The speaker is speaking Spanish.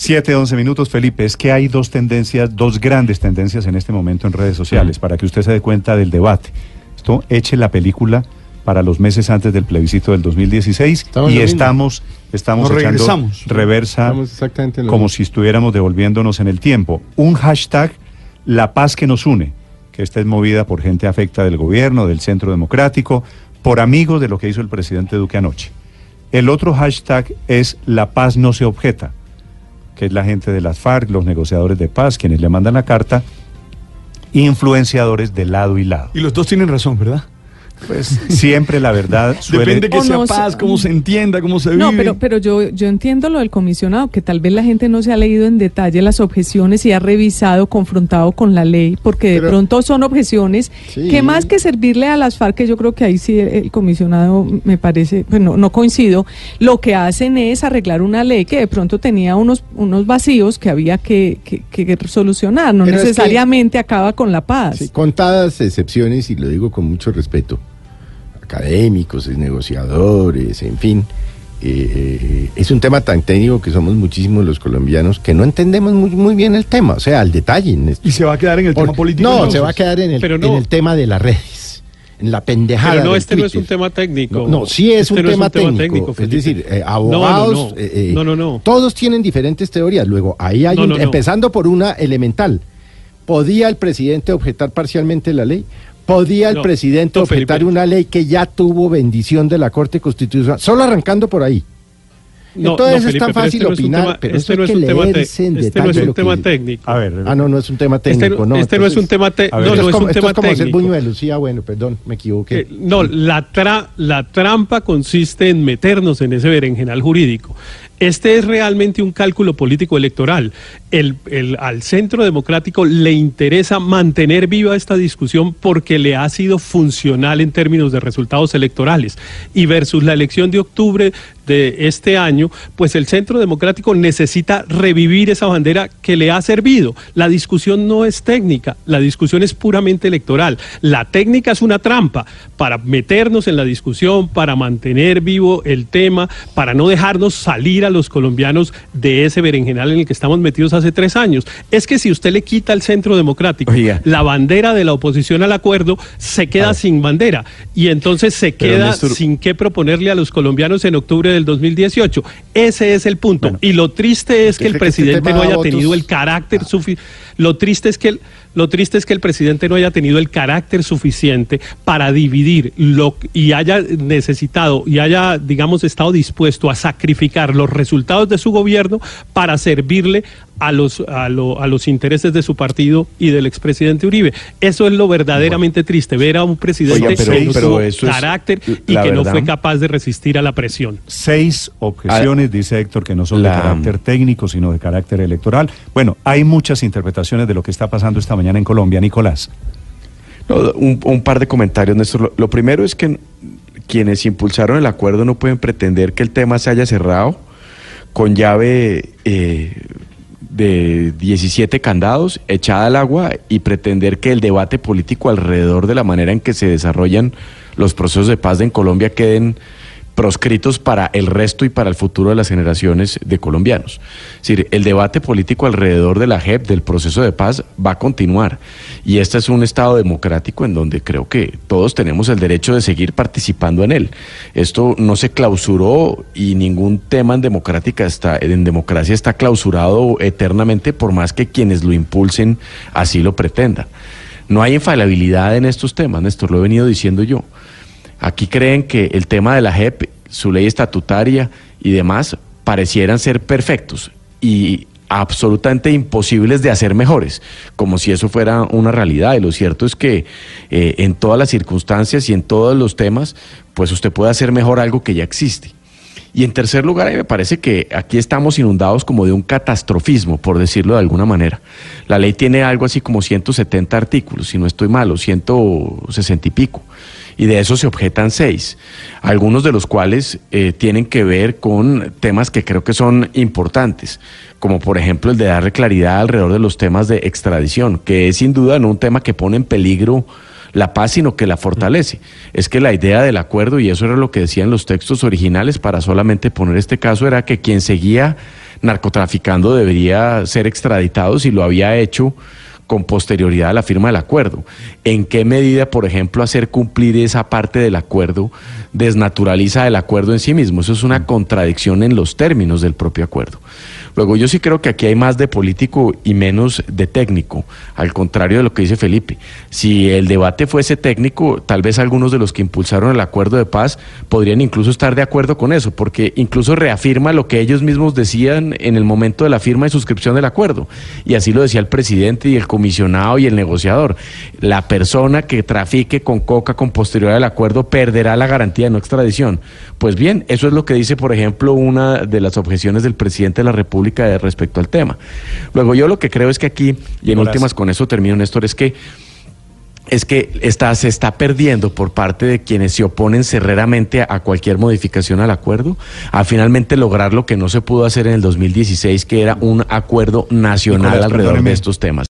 7, 11 minutos, Felipe. Es que hay dos tendencias, dos grandes tendencias en este momento en redes sociales, para que usted se dé cuenta del debate. Esto eche la película para los meses antes del plebiscito del 2016 Estamos y estamos, estamos Nos echando reversa Estamos como si estuviéramos devolviéndonos en el tiempo. Un hashtag, la paz que nos une, que esta es movida por gente afecta del gobierno, del centro democrático, por amigos de lo que hizo el presidente Duque anoche. El otro hashtag es la paz no se objeta, que es la gente de las FARC, los negociadores de paz, quienes le mandan la carta, influenciadores de lado y lado. Y los dos tienen razón, ¿verdad? Pues siempre la verdad suele... Depende que O sea no paz, cómo se entienda, cómo se vive. No, pero, pero yo, yo entiendo lo del comisionado, que tal vez la gente no se ha leído en detalle las objeciones y ha revisado, confrontado con la ley, porque de Pero- pronto son objeciones Sí. que más que servirle a las FARC, que yo creo que ahí sí el, el comisionado me parece, pues no, no coincido, lo que hacen es arreglar una ley que de pronto tenía unos, unos vacíos que había que, que- que solucionar, no Pero es que- necesariamente acaba con la paz. Sí, contadas excepciones, y lo digo con mucho respeto, académicos, negociadores, en fin, eh, eh, es un tema tan técnico que somos muchísimos los colombianos que no entendemos muy, muy bien el tema, o sea, al detalle. en esto. Y se va a quedar en el tema político. No, entonces. se va a quedar en el, Pero no. en el tema de las redes, en la pendejada. Pero no, del este no es un tema técnico. No, no, sí es, Este un, no tema técnico. Felipe. es decir, eh, No, no, abogados, no. No, no, no. todos tienen diferentes teorías. Luego, ahí hay No, un- no, no. empezando por una elemental. ¿Podía el presidente objetar parcialmente la ley? ¿Podía el No, presidente no, objetar Felipe. una ley que ya tuvo bendición de la Corte Constitucional? Solo arrancando por ahí. No, Entonces no, es tan Felipe, pero fácil este es un opinar, tema- pero este eso no es un tema este no es un tema técnico. A ver, Ah, no, no es un tema Este, técnico, no. este no es un tema ver, no, no es como, un tema es como hacer técnico. buñuelos. Sí, ah, bueno, perdón, me equivoqué. Eh, no, la, tra- la trampa consiste en meternos en ese berenjenal jurídico. Este es realmente un cálculo político electoral. El, al Centro Democrático le interesa mantener viva esta discusión porque le ha sido funcional en términos de resultados electorales. Y versus la elección de octubre de este año, pues el Centro Democrático necesita revivir esa bandera que le ha servido. La discusión no es técnica, la discusión es puramente electoral. La técnica es una trampa para meternos en la discusión, para mantener vivo el tema, para no dejarnos salir a los colombianos de ese berenjenal en el que estamos metidos hace tres años. Es que si usted le quita al Centro Democrático Oiga. la bandera de la oposición al acuerdo, se queda sin bandera y entonces se Pero, queda Néstor- sin qué proponerle a los colombianos en octubre del 2018. Ese es el punto. y lo triste es que el ¿Usted cree que este presidente no haya votos? tenido el carácter suficiente. Lo triste es que el, lo triste es que el presidente no haya tenido el carácter suficiente para dividir lo y haya necesitado y haya, digamos, estado dispuesto a sacrificar los resultados de su gobierno para servirle a los a, lo- a los intereses de su partido y del expresidente Uribe. Eso es lo verdaderamente triste, ver a un presidente Oiga, pero- eso es carácter y que no fue capaz de resistir a la presión. Seis objeciones, dice Héctor, que no son La- de carácter técnico, sino de carácter electoral. Bueno, hay muchas interpretaciones de lo que está pasando esta mañana en Colombia, Nicolás. No, un, un par de comentarios, Néstor. Lo, lo primero es que quienes impulsaron el acuerdo no pueden pretender que el tema se haya cerrado con llave eh, de 17 candados echada al agua y pretender que el debate político alrededor de la manera en que se desarrollan los procesos de paz en Colombia queden proscritos para el resto y para el futuro de las generaciones de colombianos. Es decir, el debate político alrededor de la JEP, del proceso de paz, va a continuar. Y este es un Estado democrático en donde creo que todos tenemos el derecho de seguir participando en él. Esto no se clausuró y ningún tema en, democrática está, en democracia está clausurado eternamente por más que quienes lo impulsen así lo pretendan. No hay infalibilidad en estos temas, Néstor, lo he venido diciendo yo. Aquí creen que el tema de la JEP, su ley estatutaria y demás parecieran ser perfectos y absolutamente imposibles de hacer mejores, como si eso fuera una realidad. Y lo cierto es que eh, en todas las circunstancias y en todos los temas, pues usted puede hacer mejor algo que ya existe. Y en tercer lugar, me parece que aquí estamos inundados como de un catastrofismo, por decirlo de alguna manera. La ley tiene algo así como 170 artículos, si no estoy malo, 160 y pico. Y de eso se objetan seis, algunos de los cuales eh, tienen que ver con temas que creo que son importantes, como por ejemplo el de darle claridad alrededor de los temas de extradición, que es sin duda no un tema que pone en peligro la paz, sino que la fortalece. Es que la idea del acuerdo, y eso era lo que decían los textos originales para solamente poner este caso, era que quien seguía narcotraficando debería ser extraditado si lo había hecho con posterioridad a la firma del acuerdo. ¿En qué medida, por ejemplo, hacer cumplir esa parte del acuerdo desnaturaliza el acuerdo en sí mismo? Eso es una contradicción en los términos del propio acuerdo. Luego, yo sí creo que aquí hay más de político y menos de técnico, al contrario de lo que dice Felipe. Si el debate fuese técnico, tal vez algunos de los que impulsaron el acuerdo de paz podrían incluso estar de acuerdo con eso, porque incluso reafirma lo que ellos mismos decían en el momento de la firma y suscripción del acuerdo. Y así lo decía el presidente y el comisionado y el negociador. La persona que trafique con coca con posterioridad al acuerdo perderá la garantía de no extradición. Pues bien, eso es lo que dice, por ejemplo, una de las objeciones del presidente de la República respecto al tema. Luego, yo lo que creo es que aquí, y en últimas con eso termino, Néstor, es que es que está, se está perdiendo por parte de quienes se oponen cerreramente a, cualquier modificación al acuerdo, a finalmente lograr lo que no se pudo hacer en el 2016, que era un acuerdo nacional alrededor de estos temas.